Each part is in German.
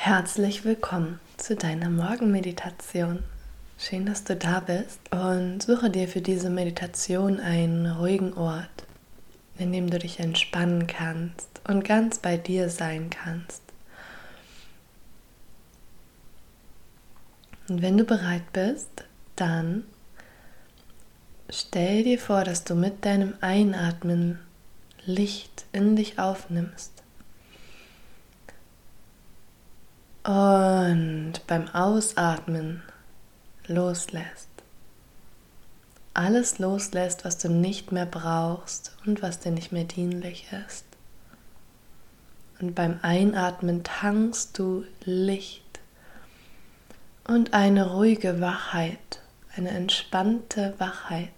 Herzlich willkommen zu deiner Morgenmeditation. Schön, dass du da bist und suche dir für diese Meditation einen ruhigen Ort, in dem du dich entspannen kannst und ganz bei dir sein kannst. Und wenn du bereit bist, dann stell dir vor, dass du mit deinem Einatmen Licht in dich aufnimmst. Und beim Ausatmen loslässt. Alles loslässt, was du nicht mehr brauchst und was dir nicht mehr dienlich ist. Und beim Einatmen tankst du Licht und eine ruhige Wachheit, eine entspannte Wachheit.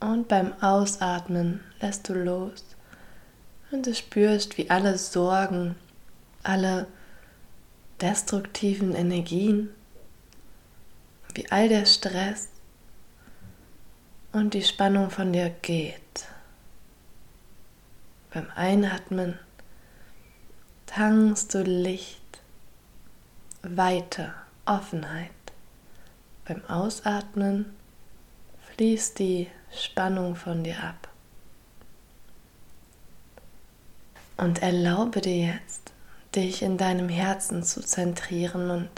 Und beim Ausatmen lässt du los und du spürst, wie alle Sorgen, alle destruktiven Energien, wie all der Stress und die Spannung von dir geht. Beim Einatmen tankst du Licht, Weite, Offenheit. Beim Ausatmen fließt die Spannung von dir ab. Und erlaube dir jetzt, dich in deinem Herzen zu zentrieren und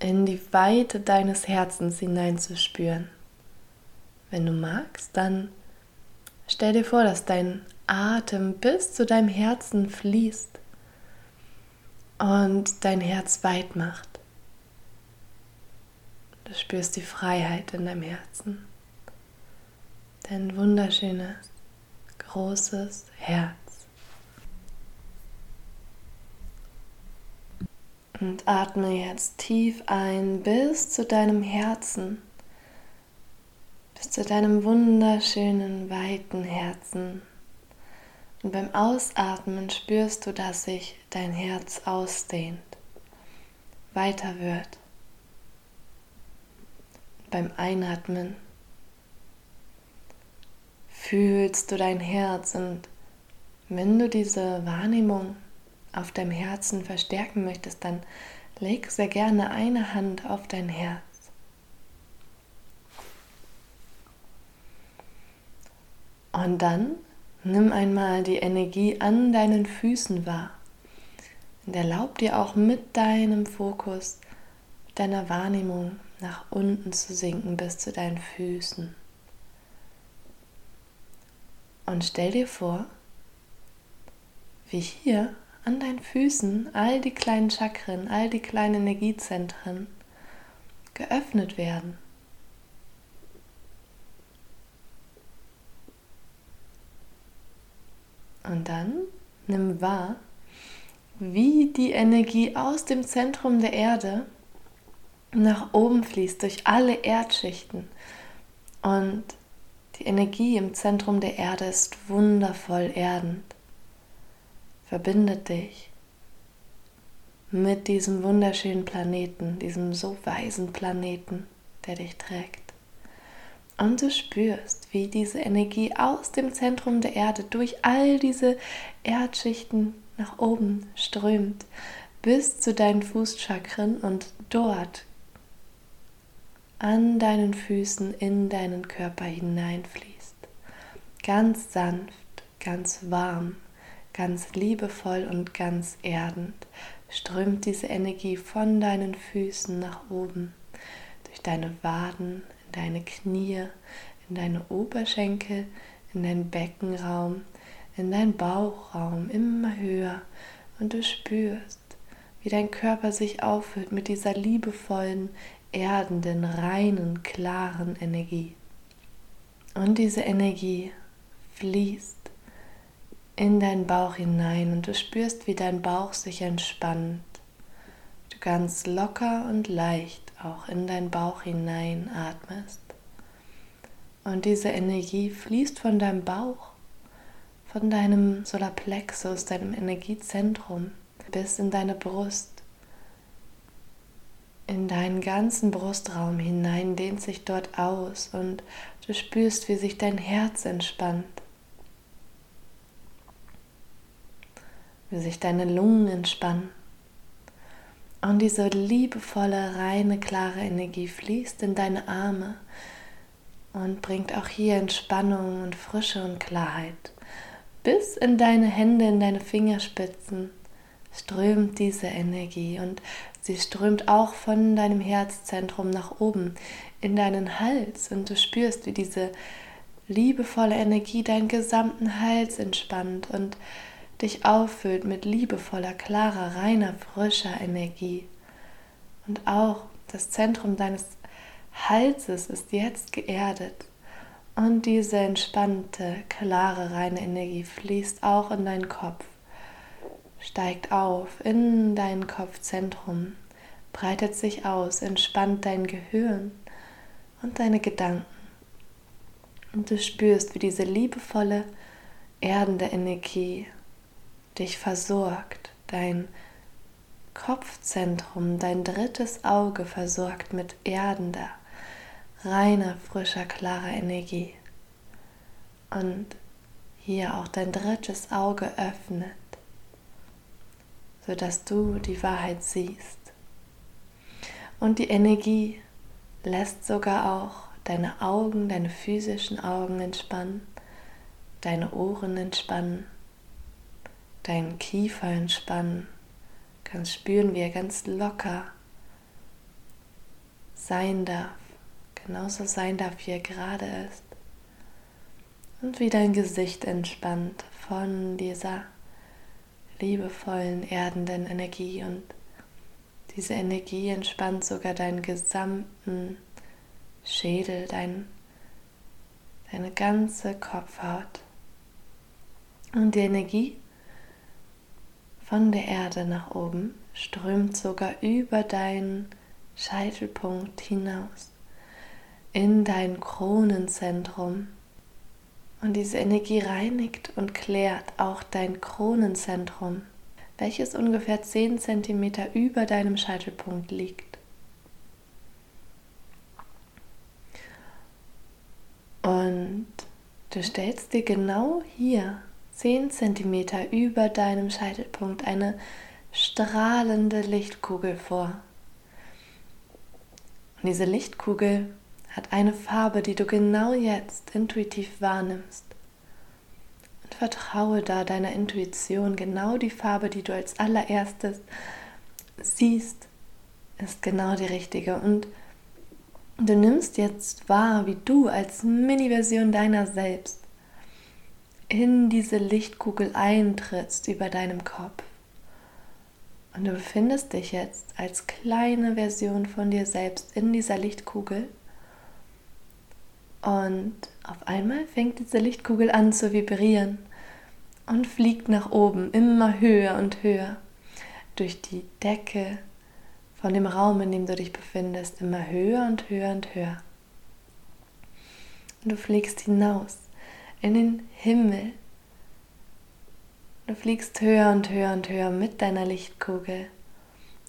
in die Weite deines Herzens hineinzuspüren. Wenn du magst, dann stell dir vor, dass dein Atem bis zu deinem Herzen fließt und dein Herz weit macht. Du spürst die Freiheit in deinem Herzen. Dein wunderschönes, großes Herz. Und atme jetzt tief ein bis zu deinem Herzen, bis zu deinem wunderschönen, weiten Herzen. Und beim Ausatmen spürst du, dass sich dein Herz ausdehnt, weiter wird. Beim Einatmen fühlst du dein Herz und wenn du diese Wahrnehmung auf deinem Herzen verstärken möchtest, dann leg sehr gerne eine Hand auf dein Herz. Und dann nimm einmal die Energie an deinen Füßen wahr. Und erlaub dir auch mit deinem Fokus, deiner Wahrnehmung nach unten zu sinken bis zu deinen Füßen. Und stell dir vor, wie hier an deinen Füßen all die kleinen Chakren, all die kleinen Energiezentren geöffnet werden. Und dann nimm wahr, wie die Energie aus dem Zentrum der Erde nach oben fließt durch alle Erdschichten. Und die Energie im Zentrum der Erde ist wundervoll erdend verbindet dich mit diesem wunderschönen Planeten, diesem so weisen Planeten, der dich trägt. Und du spürst, wie diese Energie aus dem Zentrum der Erde durch all diese Erdschichten nach oben strömt, bis zu deinen Fußchakren und dort an deinen Füßen in deinen Körper hineinfließt. Ganz sanft, ganz warm, Ganz liebevoll und ganz erdend strömt diese Energie von deinen Füßen nach oben, durch deine Waden, in deine Knie, in deine Oberschenkel, in deinen Beckenraum, in deinen Bauchraum immer höher und du spürst, wie dein Körper sich auffüllt mit dieser liebevollen, erdenden, reinen, klaren Energie. Und diese Energie fließt in deinen Bauch hinein und du spürst, wie dein Bauch sich entspannt. Du ganz locker und leicht auch in deinen Bauch hinein atmest. Und diese Energie fließt von deinem Bauch, von deinem Solarplexus, deinem Energiezentrum, bis in deine Brust, in deinen ganzen Brustraum hinein, dehnt sich dort aus und du spürst, wie sich dein Herz entspannt wie sich deine Lungen entspannen, Und diese liebevolle, reine, klare Energie fließt in deine Arme und bringt auch hier Entspannung und Frische und Klarheit. Bis in deine Hände, in deine Fingerspitzen strömt diese Energie und sie strömt auch von deinem Herzzentrum nach oben in deinen Hals und du spürst, wie diese liebevolle Energie deinen gesamten Hals entspannt und dich auffüllt mit liebevoller, klarer, reiner, frischer Energie. Und auch das Zentrum deines Halses ist jetzt geerdet. Und diese entspannte, klare, reine Energie fließt auch in deinen Kopf, steigt auf in dein Kopfzentrum, breitet sich aus, entspannt dein Gehirn und deine Gedanken. Und du spürst, wie diese liebevolle, erdende Energie dich versorgt, dein Kopfzentrum, dein drittes Auge versorgt mit erdender, reiner, frischer, klarer Energie. Und hier auch dein drittes Auge öffnet, sodass du die Wahrheit siehst. Und die Energie lässt sogar auch deine Augen, deine physischen Augen entspannen, deine Ohren entspannen, deinen Kiefer entspannen. Kannst spüren, wie er ganz locker sein darf, genauso sein darf, wie er gerade ist. Und wie dein Gesicht entspannt von dieser liebevollen, erdenden Energie und diese Energie entspannt sogar deinen gesamten Schädel, dein, deine ganze Kopfhaut. Und die Energie von der Erde nach oben strömt sogar über deinen Scheitelpunkt hinaus in dein Kronenzentrum. Und diese Energie reinigt und klärt auch dein Kronenzentrum, welches ungefähr 10 cm über deinem Scheitelpunkt liegt. Und du stellst dir genau hier 10 cm über deinem Scheitelpunkt eine strahlende Lichtkugel vor. Und diese Lichtkugel hat eine Farbe, die du genau jetzt intuitiv wahrnimmst. Und vertraue da deiner Intuition, genau die Farbe, die du als allererstes siehst, ist genau die richtige. Und Du nimmst jetzt wahr, wie du als Mini-Version deiner selbst in diese Lichtkugel eintrittst über deinem Kopf. Und du befindest dich jetzt als kleine Version von dir selbst in dieser Lichtkugel. Und auf einmal fängt diese Lichtkugel an zu vibrieren und fliegt nach oben, immer höher und höher, durch die Decke, von dem Raum, in dem du dich befindest, immer höher und höher und höher. Und du fliegst hinaus in den Himmel. Du fliegst höher und höher und höher mit deiner Lichtkugel.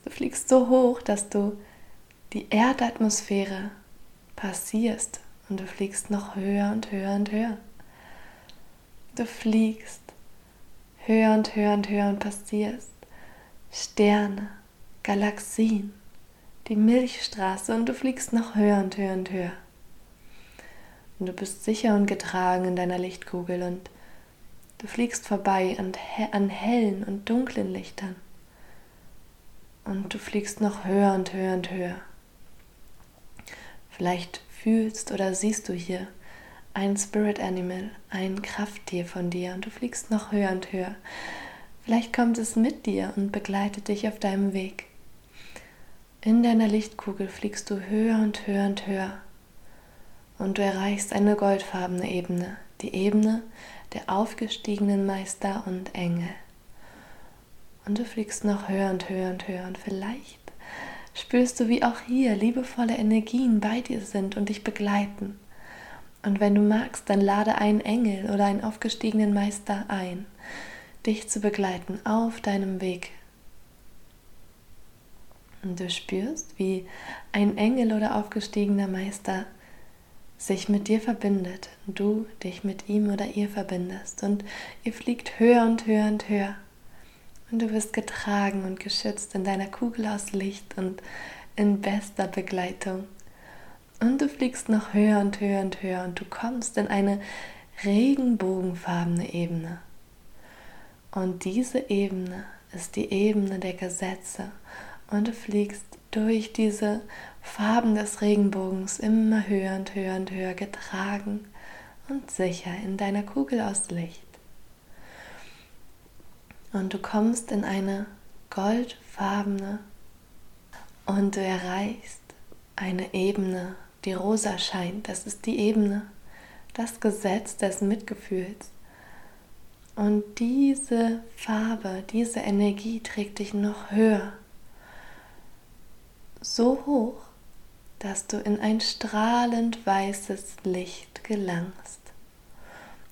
Du fliegst so hoch, dass du die Erdatmosphäre passierst und du fliegst noch höher und höher und höher. Du fliegst höher und höher und höher und passierst Sterne, Galaxien, die Milchstraße und du fliegst noch höher und höher und höher. Und du bist sicher und getragen in deiner Lichtkugel und du fliegst vorbei an, an hellen und dunklen Lichtern. Und du fliegst noch höher und höher und höher. Vielleicht fühlst oder siehst du hier ein Spirit Animal, ein Krafttier von dir und du fliegst noch höher und höher. Vielleicht kommt es mit dir und begleitet dich auf deinem Weg. In deiner Lichtkugel fliegst du höher und höher und höher und du erreichst eine goldfarbene Ebene, die Ebene der aufgestiegenen Meister und Engel. Und du fliegst noch höher und höher und höher und vielleicht spürst du, wie auch hier liebevolle Energien bei dir sind und dich begleiten. Und wenn du magst, dann lade einen Engel oder einen aufgestiegenen Meister ein, dich zu begleiten auf deinem Weg und du spürst, wie ein Engel oder aufgestiegener Meister sich mit dir verbindet du dich mit ihm oder ihr verbindest und ihr fliegt höher und höher und höher. Und du wirst getragen und geschützt in deiner Kugel aus Licht und in bester Begleitung. Und du fliegst noch höher und höher und höher und du kommst in eine regenbogenfarbene Ebene. Und diese Ebene ist die Ebene der Gesetze. Und du fliegst durch diese Farben des Regenbogens immer höher und höher und höher getragen und sicher in deiner Kugel aus Licht. Und du kommst in eine goldfarbene und du erreichst eine Ebene, die rosa scheint. Das ist die Ebene, das Gesetz des Mitgefühls. Und diese Farbe, diese Energie trägt dich noch höher. So hoch, dass du in ein strahlend weißes Licht gelangst.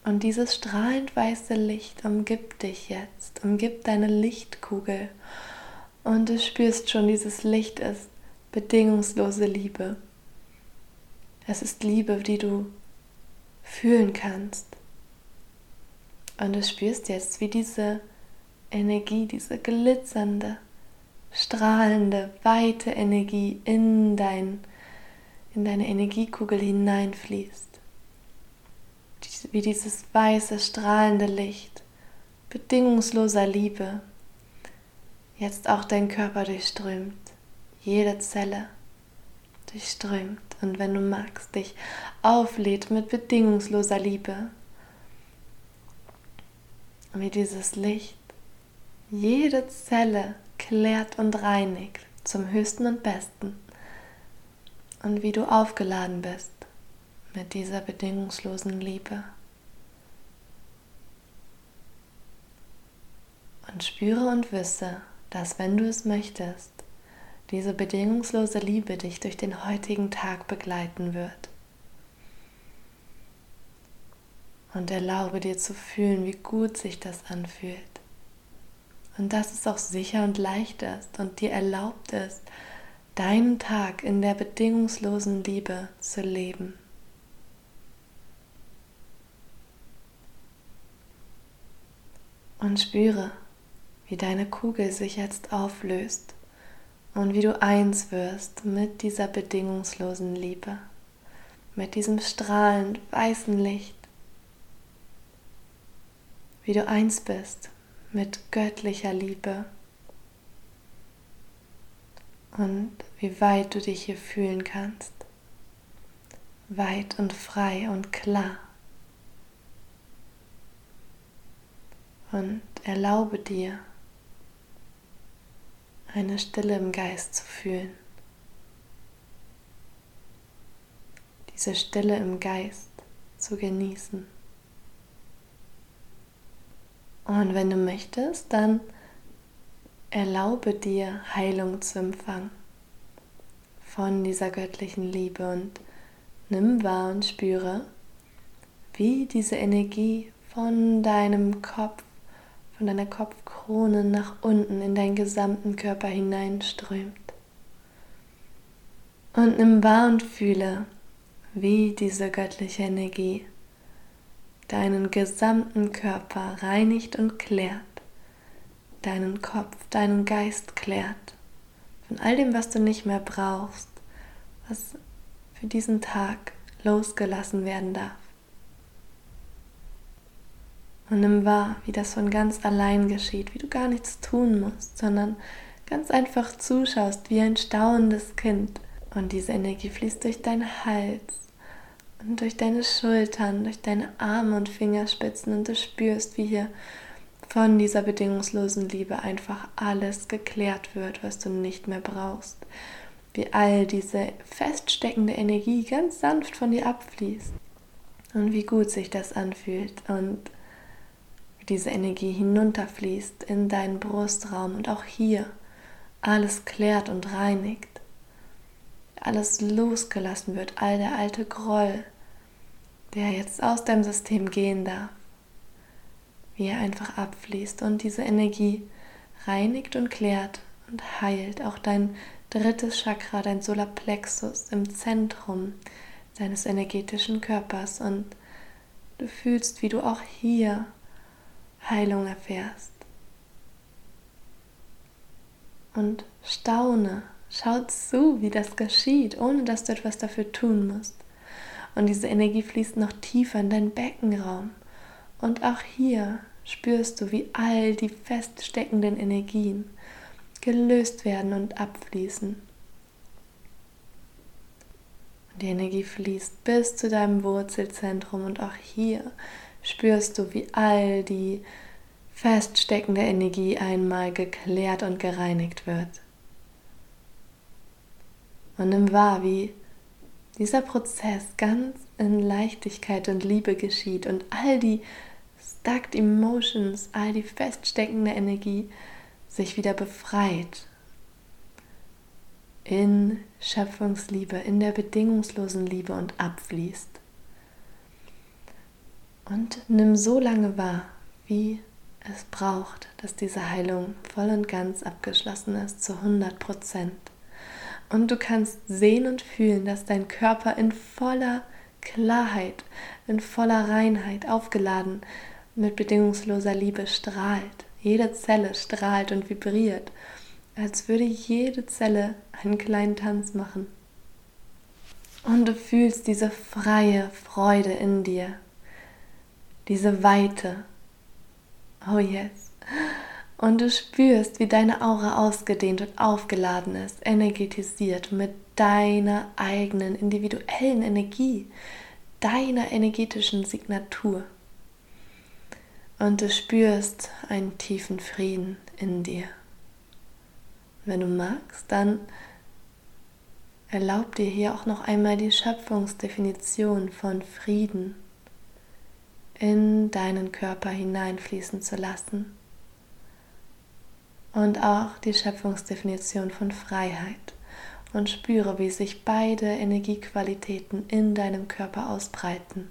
Und dieses strahlend weiße Licht umgibt dich jetzt, umgibt deine Lichtkugel. Und du spürst schon, dieses Licht ist bedingungslose Liebe. Es ist Liebe, die du fühlen kannst. Und du spürst jetzt, wie diese Energie, diese glitzernde, strahlende, weite Energie in, dein, in deine Energiekugel hineinfließt. Wie dieses weiße, strahlende Licht bedingungsloser Liebe jetzt auch dein Körper durchströmt, jede Zelle durchströmt und wenn du magst, dich auflädt mit bedingungsloser Liebe. Wie dieses Licht jede Zelle klärt und reinigt zum höchsten und besten. Und wie du aufgeladen bist mit dieser bedingungslosen Liebe. Und spüre und wisse, dass wenn du es möchtest, diese bedingungslose Liebe dich durch den heutigen Tag begleiten wird. Und erlaube dir zu fühlen, wie gut sich das anfühlt. Und dass es auch sicher und leicht ist und dir erlaubt ist, deinen Tag in der bedingungslosen Liebe zu leben. Und spüre, wie deine Kugel sich jetzt auflöst und wie du eins wirst mit dieser bedingungslosen Liebe, mit diesem strahlend weißen Licht, wie du eins bist mit göttlicher Liebe und wie weit du dich hier fühlen kannst, weit und frei und klar. Und erlaube dir, eine Stille im Geist zu fühlen. Diese Stille im Geist zu genießen. Und wenn du möchtest, dann erlaube dir Heilung zu empfangen von dieser göttlichen Liebe und nimm wahr und spüre, wie diese Energie von deinem Kopf von deiner Kopfkrone nach unten in deinen gesamten Körper hineinströmt. Und nimm wahr und fühle, wie diese göttliche Energie deinen gesamten Körper reinigt und klärt, deinen Kopf, deinen Geist klärt, von all dem, was du nicht mehr brauchst, was für diesen Tag losgelassen werden darf. Und nimm wahr, wie das von ganz allein geschieht, wie du gar nichts tun musst, sondern ganz einfach zuschaust wie ein staunendes Kind. Und diese Energie fließt durch deinen Hals und durch deine Schultern, durch deine Arme und Fingerspitzen und du spürst, wie hier von dieser bedingungslosen Liebe einfach alles geklärt wird, was du nicht mehr brauchst. Wie all diese feststeckende Energie ganz sanft von dir abfließt. Und wie gut sich das anfühlt. Und diese Energie hinunterfließt in deinen Brustraum und auch hier alles klärt und reinigt, alles losgelassen wird, all der alte Groll, der jetzt aus deinem System gehen darf, wie er einfach abfließt und diese Energie reinigt und klärt und heilt auch dein drittes Chakra, dein Solarplexus im Zentrum deines energetischen Körpers und du fühlst, wie du auch hier Heilung erfährst. und staune. Schau zu, wie das geschieht, ohne dass du etwas dafür tun musst. Und diese Energie fließt noch tiefer in deinen Beckenraum. Und auch hier spürst du, wie all die feststeckenden Energien gelöst werden und abfließen. Und die Energie fließt bis zu deinem Wurzelzentrum und auch hier spürst du, wie all die feststeckende Energie einmal geklärt und gereinigt wird. Und nimm wahr, wie dieser Prozess ganz in Leichtigkeit und Liebe geschieht und all die stuck emotions, all die feststeckende Energie sich wieder befreit in Schöpfungsliebe, in der bedingungslosen Liebe und abfließt. Und nimm so lange wahr, wie es braucht, dass diese Heilung voll und ganz abgeschlossen ist, zu 100 Prozent. Und du kannst sehen und fühlen, dass dein Körper in voller Klarheit, in voller Reinheit aufgeladen mit bedingungsloser Liebe strahlt. Jede Zelle strahlt und vibriert, als würde jede Zelle einen kleinen Tanz machen. Und du fühlst diese freie Freude in dir, diese Weite. Oh yes. Und du spürst, wie deine Aura ausgedehnt und aufgeladen ist, energetisiert mit deiner eigenen individuellen Energie, deiner energetischen Signatur. Und du spürst einen tiefen Frieden in dir. Wenn du magst, dann erlaub dir hier auch noch einmal die Schöpfungsdefinition von Frieden in deinen Körper hineinfließen zu lassen. Und auch die Schöpfungsdefinition von Freiheit. Und spüre, wie sich beide Energiequalitäten in deinem Körper ausbreiten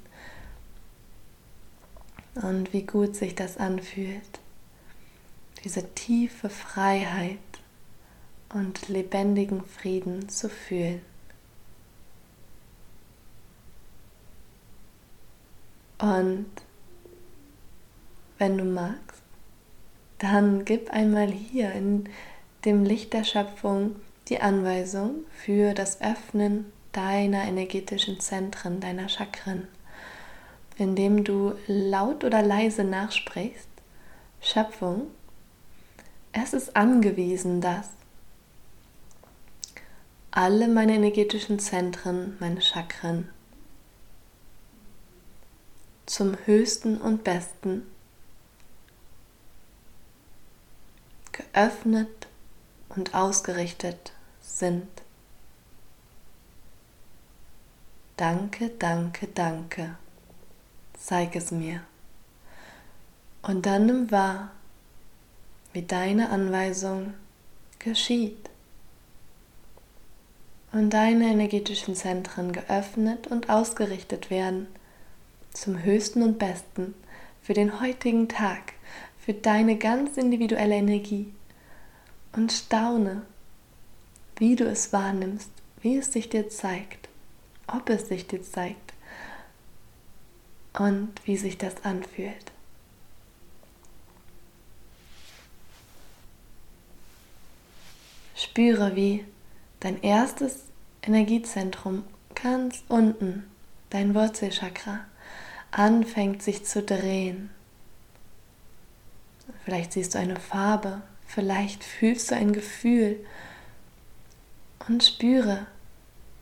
und wie gut sich das anfühlt. Diese tiefe Freiheit und lebendigen Frieden zu fühlen. Und wenn du magst, dann gib einmal hier in dem Licht der Schöpfung die Anweisung für das Öffnen deiner energetischen Zentren, deiner Chakren, indem du laut oder leise nachsprichst. Schöpfung, es ist angewiesen, dass alle meine energetischen Zentren, meine Chakren, zum höchsten und besten geöffnet und ausgerichtet sind. Danke, danke, danke. Zeig es mir. Und dann nimm wahr, wie deine Anweisung geschieht. Und deine energetischen Zentren geöffnet und ausgerichtet werden zum Höchsten und Besten für den heutigen Tag, für deine ganz individuelle Energie und staune, wie du es wahrnimmst, wie es sich dir zeigt, ob es sich dir zeigt und wie sich das anfühlt. Spüre, wie dein erstes Energiezentrum ganz unten, dein Wurzelchakra, anfängt sich zu drehen. Vielleicht siehst du eine Farbe, vielleicht fühlst du ein Gefühl und spüre,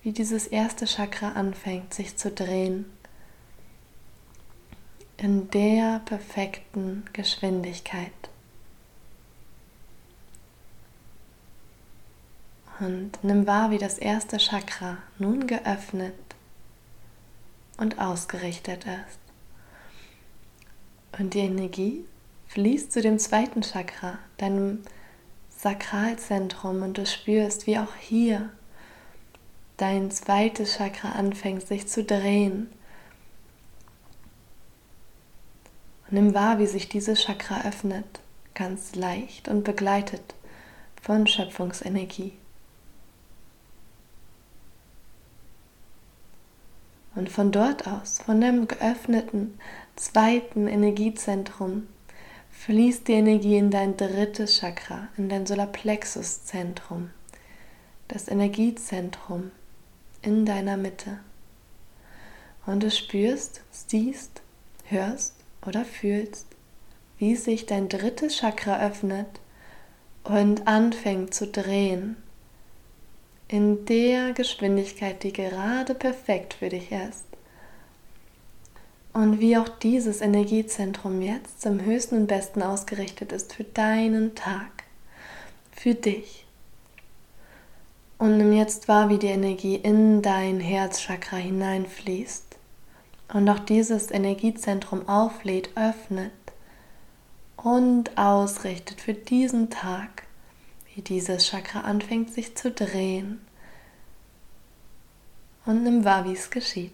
wie dieses erste Chakra anfängt sich zu drehen in der perfekten Geschwindigkeit. Und nimm wahr, wie das erste Chakra nun geöffnet und ausgerichtet ist. Und die Energie fließt zu dem zweiten Chakra, deinem Sakralzentrum, und du spürst, wie auch hier dein zweites Chakra anfängt sich zu drehen. Und nimm wahr, wie sich dieses Chakra öffnet, ganz leicht und begleitet von Schöpfungsenergie. Und von dort aus, von dem geöffneten zweiten Energiezentrum, fließt die Energie in dein drittes Chakra, in dein Solarplexus-Zentrum, das Energiezentrum in deiner Mitte. Und du spürst, siehst, hörst oder fühlst, wie sich dein drittes Chakra öffnet und anfängt zu drehen in der Geschwindigkeit, die gerade perfekt für dich ist. Und wie auch dieses Energiezentrum jetzt zum höchsten und besten ausgerichtet ist für deinen Tag, für dich. Und nimm jetzt wahr, wie die Energie in dein Herzchakra hineinfließt und auch dieses Energiezentrum auflädt, öffnet und ausrichtet für diesen Tag, wie dieses Chakra anfängt sich zu drehen. Und nimm wahr, wie es geschieht.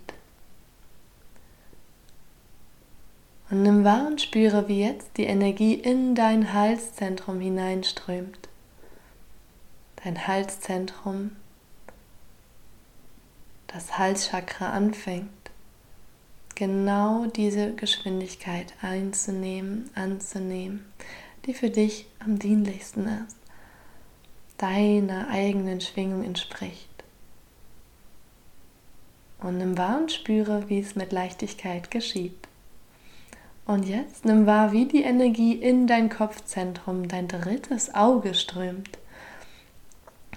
Und nimm wahr und spüre, wie jetzt die Energie in dein Halszentrum hineinströmt. Dein Halszentrum, das Halschakra anfängt genau diese Geschwindigkeit einzunehmen, anzunehmen, die für dich am dienlichsten ist, deiner eigenen Schwingung entspricht. Und nimm wahr und spüre, wie es mit Leichtigkeit geschieht. Und jetzt nimm wahr, wie die Energie in dein Kopfzentrum, dein drittes Auge strömt.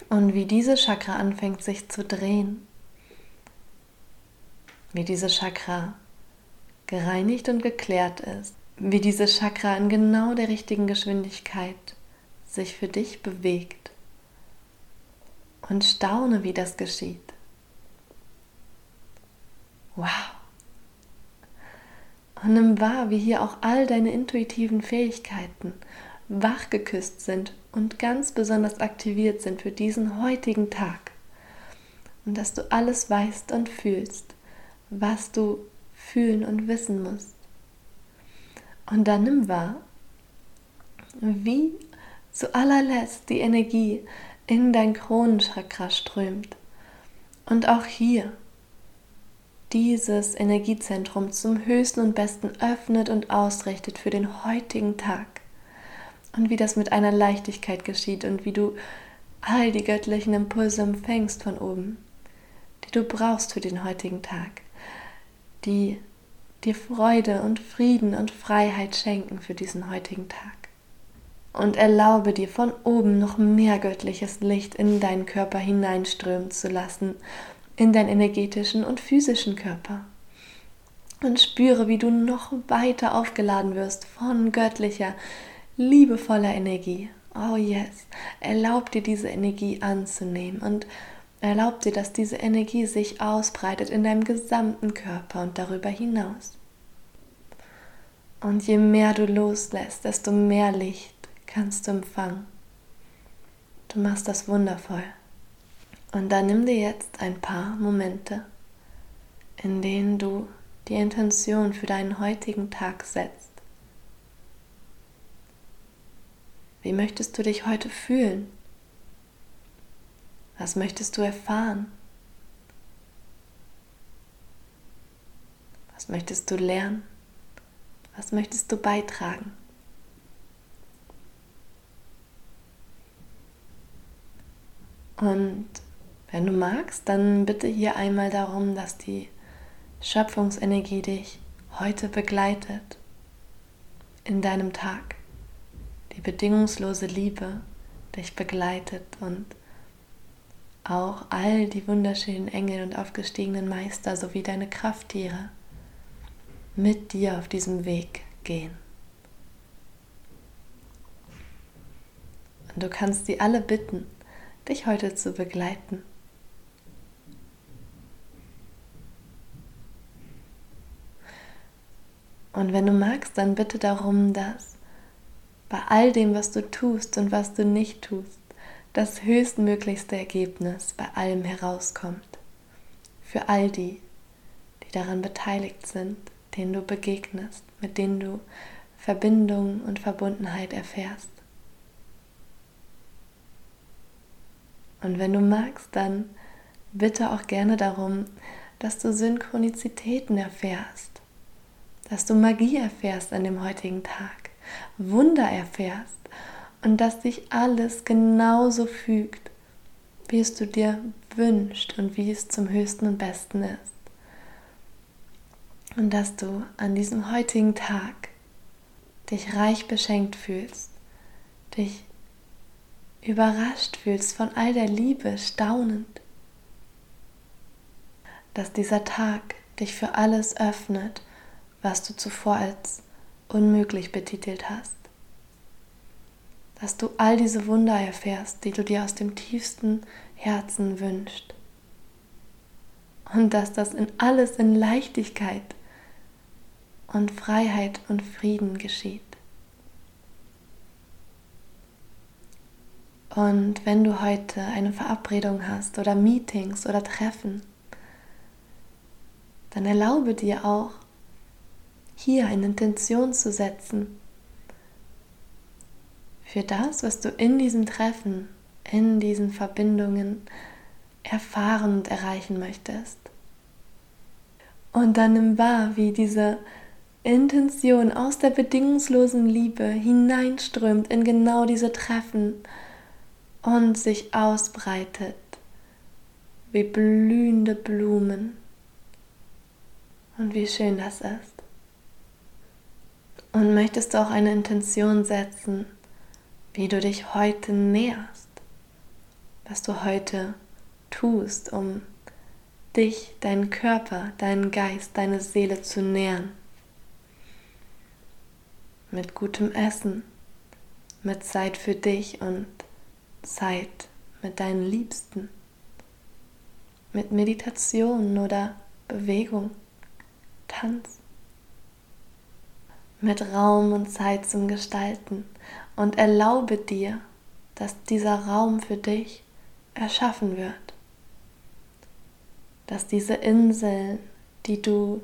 Und wie dieses Chakra anfängt sich zu drehen. Wie dieses Chakra gereinigt und geklärt ist, wie dieses Chakra in genau der richtigen Geschwindigkeit sich für dich bewegt. Und staune, wie das geschieht. Wow. Und nimm wahr, wie hier auch all deine intuitiven Fähigkeiten wachgeküsst sind und ganz besonders aktiviert sind für diesen heutigen Tag. Und dass du alles weißt und fühlst, was du fühlen und wissen musst. Und dann nimm wahr, wie zu allerletzt die Energie in dein Kronenchakra strömt. Und auch hier dieses Energiezentrum zum höchsten und besten öffnet und ausrichtet für den heutigen Tag. Und wie das mit einer Leichtigkeit geschieht und wie du all die göttlichen Impulse empfängst von oben, die du brauchst für den heutigen Tag die dir Freude und Frieden und Freiheit schenken für diesen heutigen Tag. Und erlaube dir von oben noch mehr göttliches Licht in deinen Körper hineinströmen zu lassen, in deinen energetischen und physischen Körper. Und spüre, wie du noch weiter aufgeladen wirst von göttlicher, liebevoller Energie. Oh yes, erlaub dir diese Energie anzunehmen und Erlaub dir, dass diese Energie sich ausbreitet in deinem gesamten Körper und darüber hinaus. Und je mehr du loslässt, desto mehr Licht kannst du empfangen. Du machst das wundervoll. Und dann nimm dir jetzt ein paar Momente, in denen du die Intention für deinen heutigen Tag setzt. Wie möchtest du dich heute fühlen? Was möchtest du erfahren? Was möchtest du lernen? Was möchtest du beitragen? Und wenn du magst, dann bitte hier einmal darum, dass die Schöpfungsenergie dich heute begleitet in deinem Tag. Die bedingungslose Liebe dich begleitet und auch all die wunderschönen Engel und aufgestiegenen Meister sowie deine Krafttiere mit dir auf diesem Weg gehen. Und du kannst sie alle bitten, dich heute zu begleiten. Und wenn du magst, dann bitte darum, dass bei all dem, was du tust und was du nicht tust, das höchstmöglichste Ergebnis bei allem herauskommt. Für all die, die daran beteiligt sind, denen du begegnest, mit denen du Verbindung und Verbundenheit erfährst. Und wenn du magst, dann bitte auch gerne darum, dass du Synchronizitäten erfährst, dass du Magie erfährst an dem heutigen Tag, Wunder erfährst und dass sich alles genauso fügt, wie es du dir wünschst und wie es zum höchsten und besten ist. Und dass du an diesem heutigen Tag dich reich beschenkt fühlst, dich überrascht fühlst von all der Liebe, staunend, dass dieser Tag dich für alles öffnet, was du zuvor als unmöglich betitelt hast. Dass du all diese Wunder erfährst, die du dir aus dem tiefsten Herzen wünschst. Und dass das in alles in Leichtigkeit und Freiheit und Frieden geschieht. Und wenn du heute eine Verabredung hast oder Meetings oder Treffen, dann erlaube dir auch, hier eine Intention zu setzen für das, was du in diesem Treffen, in diesen Verbindungen erfahren und erreichen möchtest. Und dann nimm wahr, wie diese Intention aus der bedingungslosen Liebe hineinströmt in genau diese Treffen und sich ausbreitet wie blühende Blumen. Und wie schön das ist. Und möchtest du auch eine Intention setzen, wie du dich heute näherst, was du heute tust, um dich, deinen Körper, deinen Geist, deine Seele zu nähren. Mit gutem Essen, mit Zeit für dich und Zeit mit deinen Liebsten, mit Meditation oder Bewegung, Tanz, mit Raum und Zeit zum Gestalten und erlaube dir, dass dieser Raum für dich erschaffen wird, dass diese Inseln, die du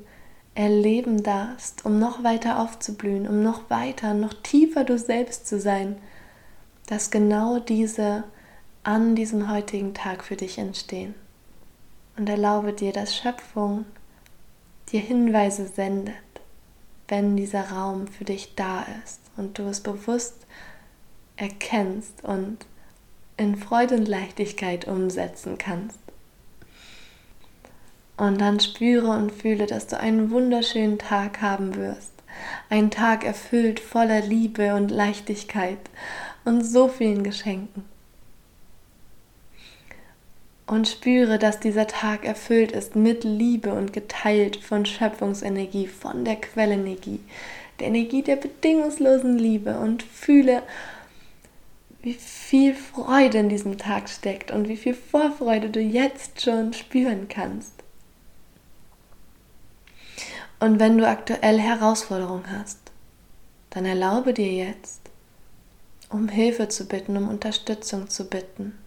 erleben darfst, um noch weiter aufzublühen, um noch weiter, noch tiefer du selbst zu sein, dass genau diese an diesem heutigen Tag für dich entstehen. Und erlaube dir, dass Schöpfung dir Hinweise sendet, wenn dieser Raum für dich da ist und du es bewusst erkennst und in Freude und Leichtigkeit umsetzen kannst. Und dann spüre und fühle, dass du einen wunderschönen Tag haben wirst. Ein Tag erfüllt voller Liebe und Leichtigkeit und so vielen Geschenken. Und spüre, dass dieser Tag erfüllt ist mit Liebe und geteilt von Schöpfungsenergie, von der Quellenergie, der Energie der bedingungslosen Liebe und fühle, wie viel Freude in diesem Tag steckt und wie viel Vorfreude du jetzt schon spüren kannst. Und wenn du aktuell Herausforderungen hast, dann erlaube dir jetzt, um Hilfe zu bitten, um Unterstützung zu bitten.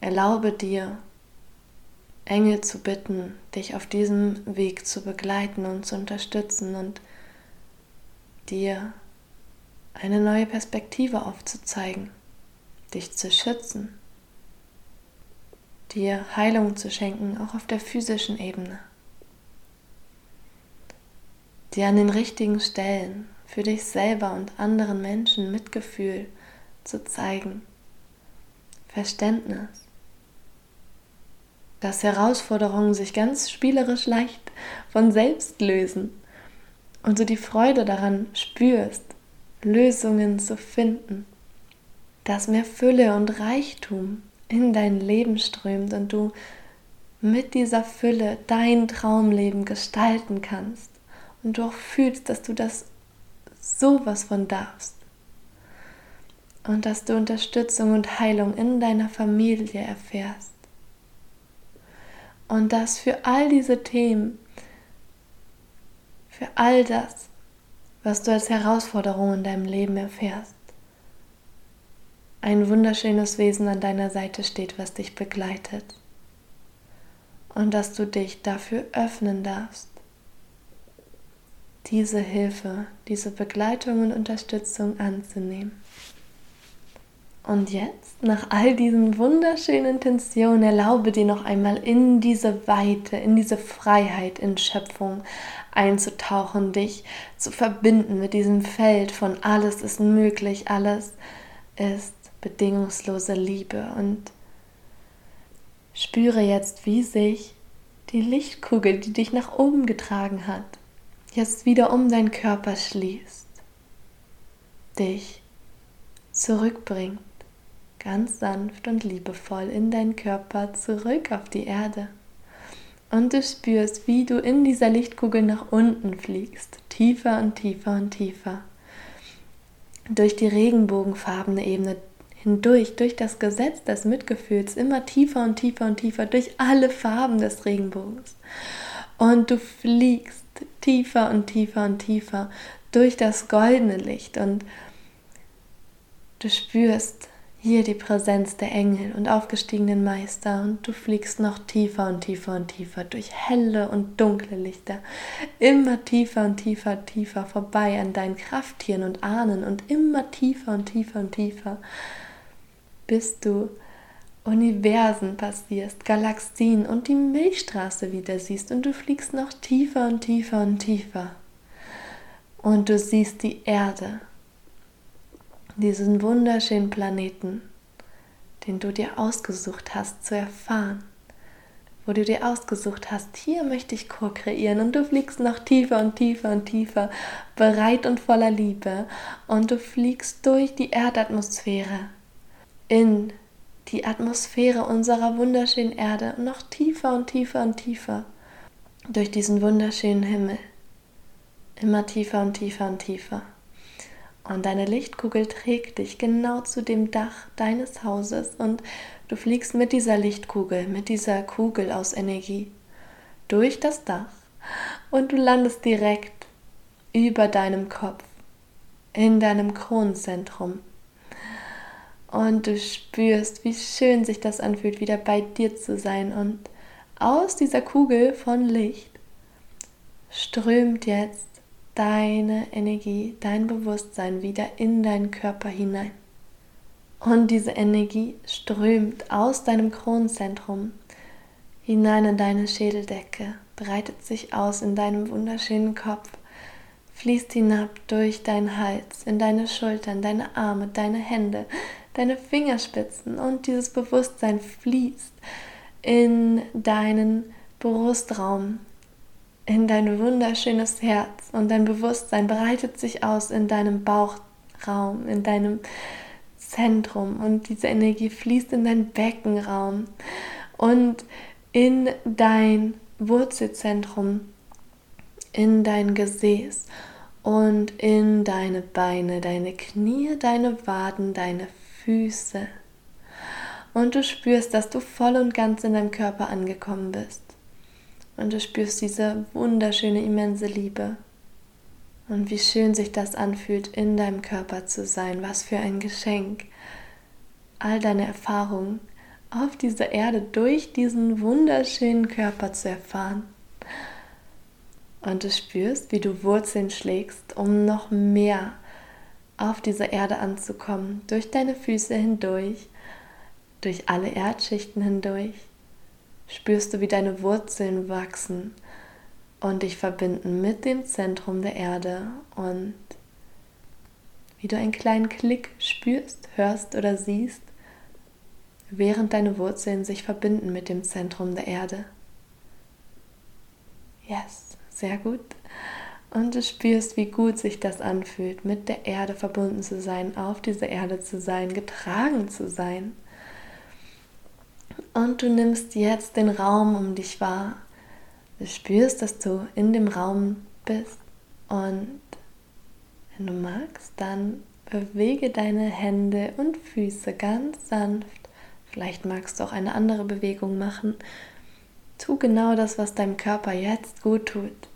Erlaube dir, Engel zu bitten, dich auf diesem Weg zu begleiten und zu unterstützen und dir eine neue Perspektive aufzuzeigen, dich zu schützen, dir Heilung zu schenken, auch auf der physischen Ebene, dir an den richtigen Stellen für dich selber und anderen Menschen Mitgefühl zu zeigen, Verständnis, dass Herausforderungen sich ganz spielerisch leicht von selbst lösen und du die Freude daran spürst, Lösungen zu finden, dass mehr Fülle und Reichtum in dein Leben strömt und du mit dieser Fülle dein Traumleben gestalten kannst und du auch fühlst, dass du das sowas von darfst. Und dass du Unterstützung und Heilung in deiner Familie erfährst. Und dass für all diese Themen, für all das, was du als Herausforderung in deinem Leben erfährst, ein wunderschönes Wesen an deiner Seite steht, was dich begleitet. Und dass du dich dafür öffnen darfst diese Hilfe, diese Begleitung und Unterstützung anzunehmen. Und jetzt, nach all diesen wunderschönen Intentionen, erlaube dir noch einmal in diese Weite, in diese Freiheit, in Schöpfung einzutauchen, dich zu verbinden mit diesem Feld von alles ist möglich, alles ist bedingungslose Liebe. Und spüre jetzt, wie sich die Lichtkugel, die dich nach oben getragen hat, jetzt wieder um deinen Körper schließt, dich zurückbringt ganz sanft und liebevoll in deinen Körper zurück auf die Erde. Und du spürst, wie du in dieser Lichtkugel nach unten fliegst, tiefer und tiefer und tiefer. Durch die regenbogenfarbene Ebene hindurch, durch das Gesetz des Mitgefühls, immer tiefer und tiefer und tiefer, durch alle Farben des Regenbogens. Und du fliegst tiefer und tiefer und tiefer durch das goldene Licht und du spürst, hier die Präsenz der Engel und aufgestiegenen Meister und du fliegst noch tiefer und tiefer und tiefer durch helle und dunkle Lichter, immer tiefer und tiefer, tiefer vorbei an deinen Krafttieren und Ahnen und immer tiefer und tiefer und tiefer, bis du Universen passierst, Galaxien und die Milchstraße wieder siehst und du fliegst noch tiefer und tiefer und tiefer. Und du siehst die Erde diesen wunderschönen Planeten, den du dir ausgesucht hast zu erfahren, wo du dir ausgesucht hast, hier möchte ich co-kreieren und du fliegst noch tiefer und tiefer und tiefer, bereit und voller Liebe. Und du fliegst durch die Erdatmosphäre in die Atmosphäre unserer wunderschönen Erde noch tiefer und tiefer und tiefer durch diesen wunderschönen Himmel, immer tiefer und tiefer und tiefer. Und deine Lichtkugel trägt dich genau zu dem Dach deines Hauses und du fliegst mit dieser Lichtkugel, mit dieser Kugel aus Energie durch das Dach und du landest direkt über deinem Kopf, in deinem Kronenzentrum. Und du spürst, wie schön sich das anfühlt, wieder bei dir zu sein. Und aus dieser Kugel von Licht strömt jetzt deine Energie, dein Bewusstsein wieder in deinen Körper hinein. Und diese Energie strömt aus deinem Kronenzentrum hinein in deine Schädeldecke, breitet sich aus in deinem wunderschönen Kopf, fließt hinab durch deinen Hals, in deine Schultern, deine Arme, deine Hände, deine Fingerspitzen und dieses Bewusstsein fließt in deinen Brustraum, in dein wunderschönes Herz und dein Bewusstsein breitet sich aus in deinem Bauchraum, in deinem Zentrum und diese Energie fließt in deinen Beckenraum und in dein Wurzelzentrum, in dein Gesäß und in deine Beine, deine Knie, deine Waden, deine Füße. Und du spürst, dass du voll und ganz in deinem Körper angekommen bist. Und du spürst diese wunderschöne, immense Liebe. Und wie schön sich das anfühlt, in deinem Körper zu sein. Was für ein Geschenk. All deine Erfahrungen auf dieser Erde durch diesen wunderschönen Körper zu erfahren. Und du spürst, wie du Wurzeln schlägst, um noch mehr auf dieser Erde anzukommen, durch deine Füße hindurch, durch alle Erdschichten hindurch spürst du, wie deine Wurzeln wachsen und dich verbinden mit dem Zentrum der Erde und wie du einen kleinen Klick spürst, hörst oder siehst, während deine Wurzeln sich verbinden mit dem Zentrum der Erde. Yes, sehr gut. Und du spürst, wie gut sich das anfühlt, mit der Erde verbunden zu sein, auf dieser Erde zu sein, getragen zu sein. Und du nimmst jetzt den Raum um dich wahr. Du spürst, dass du in dem Raum bist. Und wenn du magst, dann bewege deine Hände und Füße ganz sanft. Vielleicht magst du auch eine andere Bewegung machen. Tu genau das, was deinem Körper jetzt gut tut.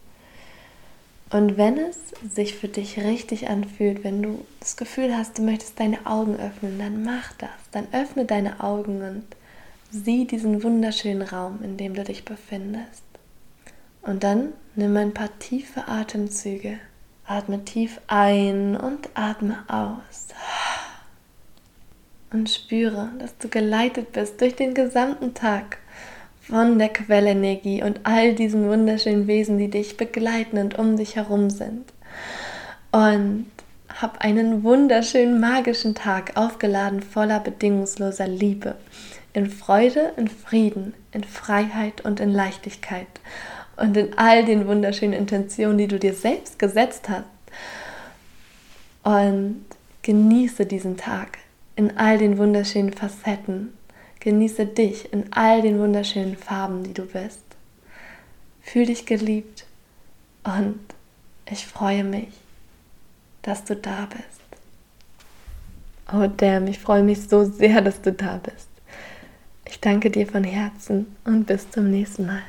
Und wenn es sich für dich richtig anfühlt, wenn du das Gefühl hast, du möchtest deine Augen öffnen, dann mach das. Dann öffne deine Augen und sieh diesen wunderschönen Raum, in dem du dich befindest. Und dann nimm ein paar tiefe Atemzüge. Atme tief ein und atme aus. und spüre, dass du geleitet bist durch den gesamten Tag von der Quellenergie und all diesen wunderschönen Wesen, die dich begleiten und um dich herum sind. Und hab einen wunderschönen magischen Tag aufgeladen voller bedingungsloser Liebe, in Freude, in Frieden, in Freiheit und in Leichtigkeit und in all den wunderschönen Intentionen, die du dir selbst gesetzt hast. Und genieße diesen Tag in all den wunderschönen Facetten. Genieße dich in all den wunderschönen Farben, die du bist. Fühl dich geliebt und ich freue mich, dass du da bist. Oh damn, ich freue mich so sehr, dass du da bist. Ich danke dir von Herzen und bis zum nächsten Mal.